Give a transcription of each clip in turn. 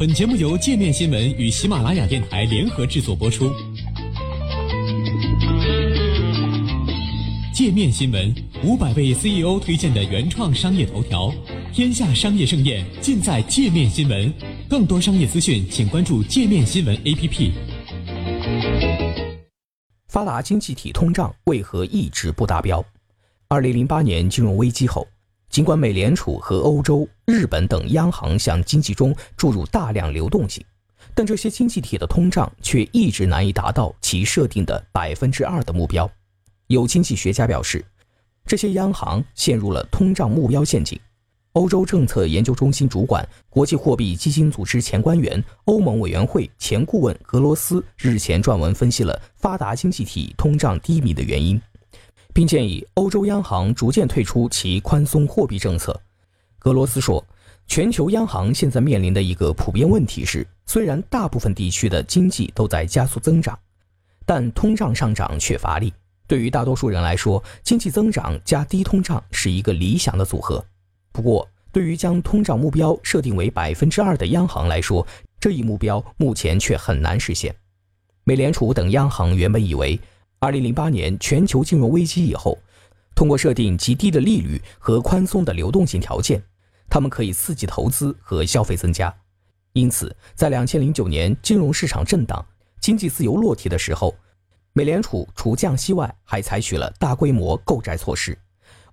本节目由界面新闻与喜马拉雅电台联合制作播出。界面新闻五百位 CEO 推荐的原创商业头条，天下商业盛宴尽在界面新闻。更多商业资讯，请关注界面新闻 APP。发达经济体通胀为何一直不达标？二零零八年金融危机后，尽管美联储和欧洲、日本等央行向经济中注入大量流动性，但这些经济体的通胀却一直难以达到其设定的百分之二的目标。有经济学家表示，这些央行陷入了通胀目标陷阱。欧洲政策研究中心主管、国际货币基金组织前官员、欧盟委员会前顾问格罗斯日前撰文分析了发达经济体通胀低迷的原因。并建议欧洲央行逐渐退出其宽松货币政策。格罗斯说：“全球央行现在面临的一个普遍问题是，虽然大部分地区的经济都在加速增长，但通胀上涨却乏力。对于大多数人来说，经济增长加低通胀是一个理想的组合。不过，对于将通胀目标设定为百分之二的央行来说，这一目标目前却很难实现。美联储等央行原本以为。”二零零八年全球金融危机以后，通过设定极低的利率和宽松的流动性条件，他们可以刺激投资和消费增加。因此，在两千零九年金融市场震荡、经济自由落体的时候，美联储除降息外，还采取了大规模购债措施。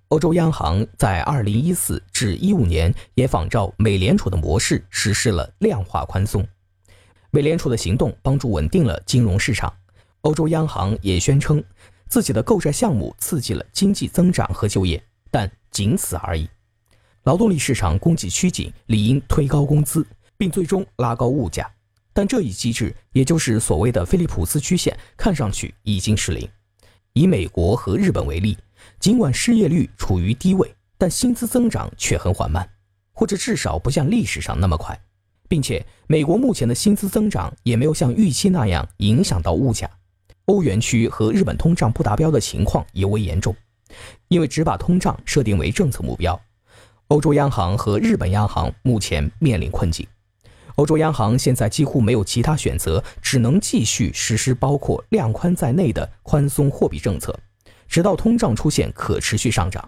欧洲央行在二零一四至一五年也仿照美联储的模式实施了量化宽松。美联储的行动帮助稳定了金融市场。欧洲央行也宣称，自己的购债项目刺激了经济增长和就业，但仅此而已。劳动力市场供给趋紧，理应推高工资，并最终拉高物价。但这一机制，也就是所谓的菲利普斯曲线，看上去已经失灵。以美国和日本为例，尽管失业率处于低位，但薪资增长却很缓慢，或者至少不像历史上那么快，并且美国目前的薪资增长也没有像预期那样影响到物价。欧元区和日本通胀不达标的情况尤为严重，因为只把通胀设定为政策目标。欧洲央行和日本央行目前面临困境。欧洲央行现在几乎没有其他选择，只能继续实施包括量宽在内的宽松货币政策，直到通胀出现可持续上涨。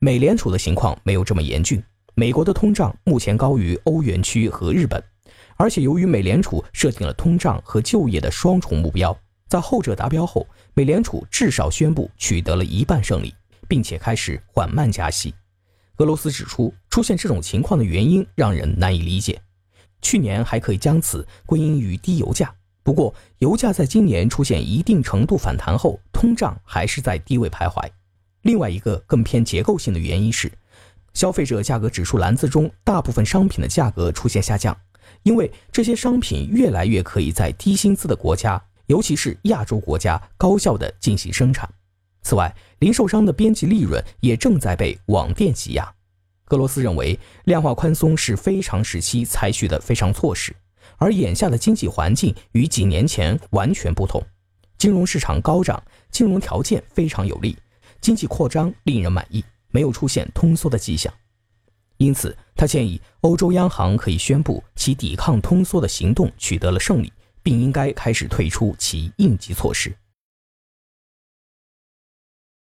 美联储的情况没有这么严峻，美国的通胀目前高于欧元区和日本，而且由于美联储设定了通胀和就业的双重目标。在后者达标后，美联储至少宣布取得了一半胜利，并且开始缓慢加息。俄罗斯指出，出现这种情况的原因让人难以理解。去年还可以将此归因于低油价，不过油价在今年出现一定程度反弹后，通胀还是在低位徘徊。另外一个更偏结构性的原因是，消费者价格指数篮子中大部分商品的价格出现下降，因为这些商品越来越可以在低薪资的国家。尤其是亚洲国家高效地进行生产。此外，零售商的边际利润也正在被网店挤压。格罗斯认为，量化宽松是非常时期采取的非常措施，而眼下的经济环境与几年前完全不同。金融市场高涨，金融条件非常有利，经济扩张令人满意，没有出现通缩的迹象。因此，他建议欧洲央行可以宣布其抵抗通缩的行动取得了胜利。并应该开始退出其应急措施。